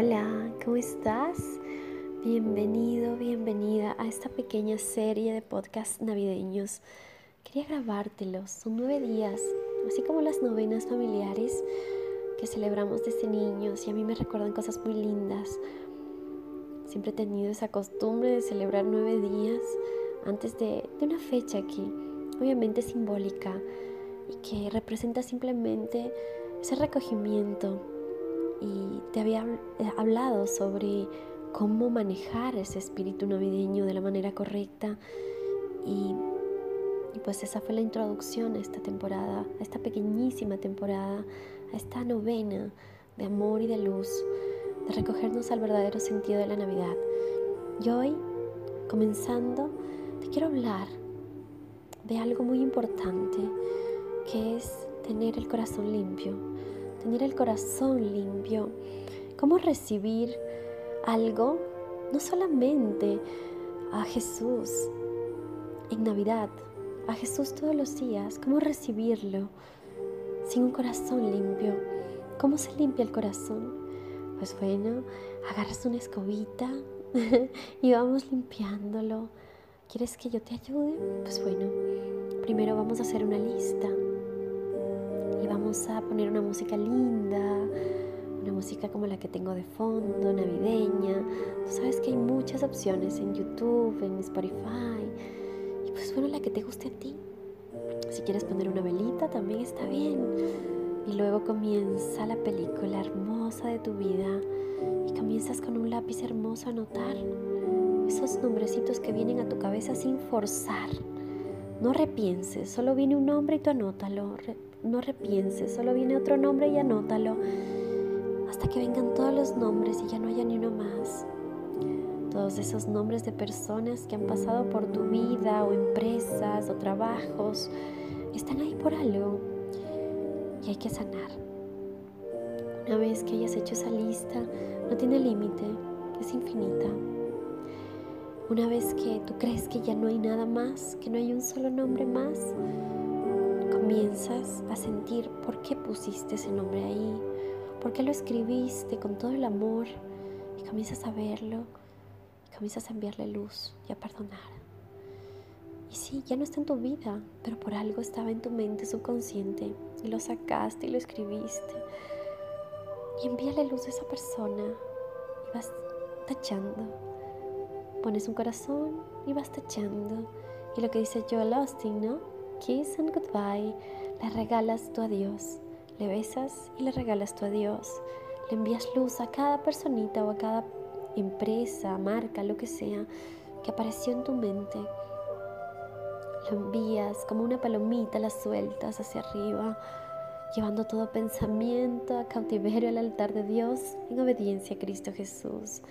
Hola, ¿cómo estás? Bienvenido, bienvenida a esta pequeña serie de podcasts navideños. Quería grabártelos, son nueve días, así como las novenas familiares que celebramos desde niños y a mí me recuerdan cosas muy lindas. Siempre he tenido esa costumbre de celebrar nueve días antes de, una fecha que obviamente simbólica y que representa simplemente ese recogimiento y te había eh, hablado sobre cómo manejar ese espíritu navideño de la manera correcta y, pues esa fue la introducción a esta temporada, a esta pequeñísima temporada, a esta novena de amor y de luz, de recogernos al verdadero sentido de la Navidad. Y hoy, comenzando, te quiero hablar de algo muy importante que es tener el corazón limpio tener el corazón limpio, cómo recibir algo, no solamente a Jesús en Navidad, a Jesús todos los días, cómo recibirlo sin un corazón limpio. ¿Cómo se limpia el corazón? Pues bueno, agarras una escobita y vamos limpiándolo. ¿Quieres que yo te ayude? Pues bueno, primero vamos a hacer una lista vamos a poner una música linda, una música como la que tengo de fondo, navideña. Tú sabes que hay muchas opciones en YouTube, en Spotify. Y pues bueno, la que te guste a ti. Si quieres poner una velita también está bien. Y luego comienza la película hermosa de tu vida y comienzas con un lápiz hermoso a anotar esos nombrecitos que vienen a tu cabeza sin forzar. No repienses, solo viene un nombre y tú anótalo no repienses, solo viene otro nombre y anótalo, hasta que vengan todos los nombres y ya no haya ni uno más. Todos esos nombres de personas que han pasado por tu vida o empresas o trabajos están ahí por algo y hay que sanar. Una vez que hayas hecho esa lista, no tiene límite, es infinita. Una vez que tú crees que ya no hay nada más, que no hay un solo nombre más, comienzas a sentir por qué pusiste ese nombre ahí, por qué lo escribiste con todo el amor y comienzas a verlo y comienzas a enviarle luz y a perdonar. Y sí, ya no está en tu vida, pero por algo estaba en tu mente subconsciente y lo sacaste y lo escribiste. Y envíale luz a esa persona y vas tachando. Pones un corazón y vas tachando. Y lo que dice Joel Austin, ¿no? Kiss and goodbye, le regalas tu adiós, le besas y le regalas tu adiós, le envías luz a cada personita o a cada empresa, marca, lo que sea, que apareció en tu mente. Lo envías como una palomita, la sueltas hacia arriba, llevando todo pensamiento a cautiverio al altar de Dios en obediencia a Cristo Jesús.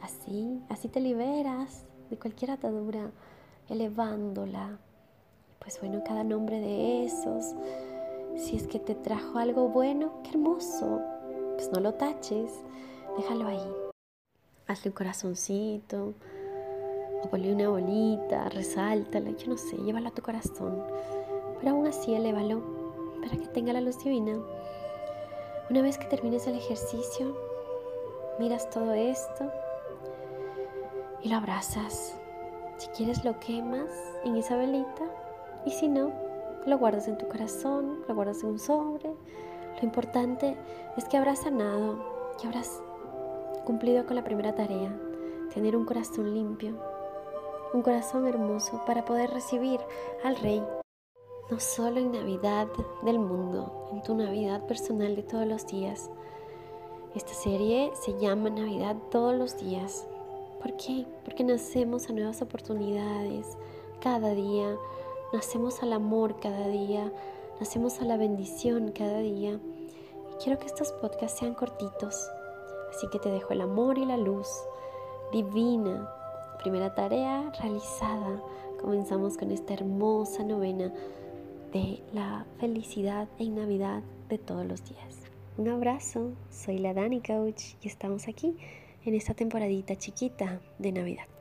Así, así te liberas de cualquier atadura, elevándola pues bueno, cada nombre de esos, si es que te trajo algo bueno, qué hermoso, pues no lo taches, déjalo ahí. Hazle un corazoncito, o ponle una bolita, resáltala, yo no sé, llévalo a tu corazón. Pero aún así, elévalo para que tenga la luz divina. Una vez que termines el ejercicio, miras todo esto y lo abrazas. Si quieres, lo quemas en esa velita y si no, lo guardas en tu corazón, lo guardas en un sobre. Lo importante es que habrás sanado, que habrás cumplido con la primera tarea, tener un corazón limpio, un corazón hermoso para poder recibir al Rey, no solo en Navidad del mundo, en tu Navidad personal de todos los días. Esta serie se llama Navidad todos los días. ¿Por qué? Porque nacemos a nuevas oportunidades cada día Nacemos al amor cada día, nacemos a la bendición cada día. Y quiero que estos podcasts sean cortitos, así que te dejo el amor y la luz divina. Primera tarea realizada. Comenzamos con esta hermosa novena de la felicidad en Navidad de todos los días. Un abrazo, soy la Dani Coach y estamos aquí en esta temporadita chiquita de Navidad.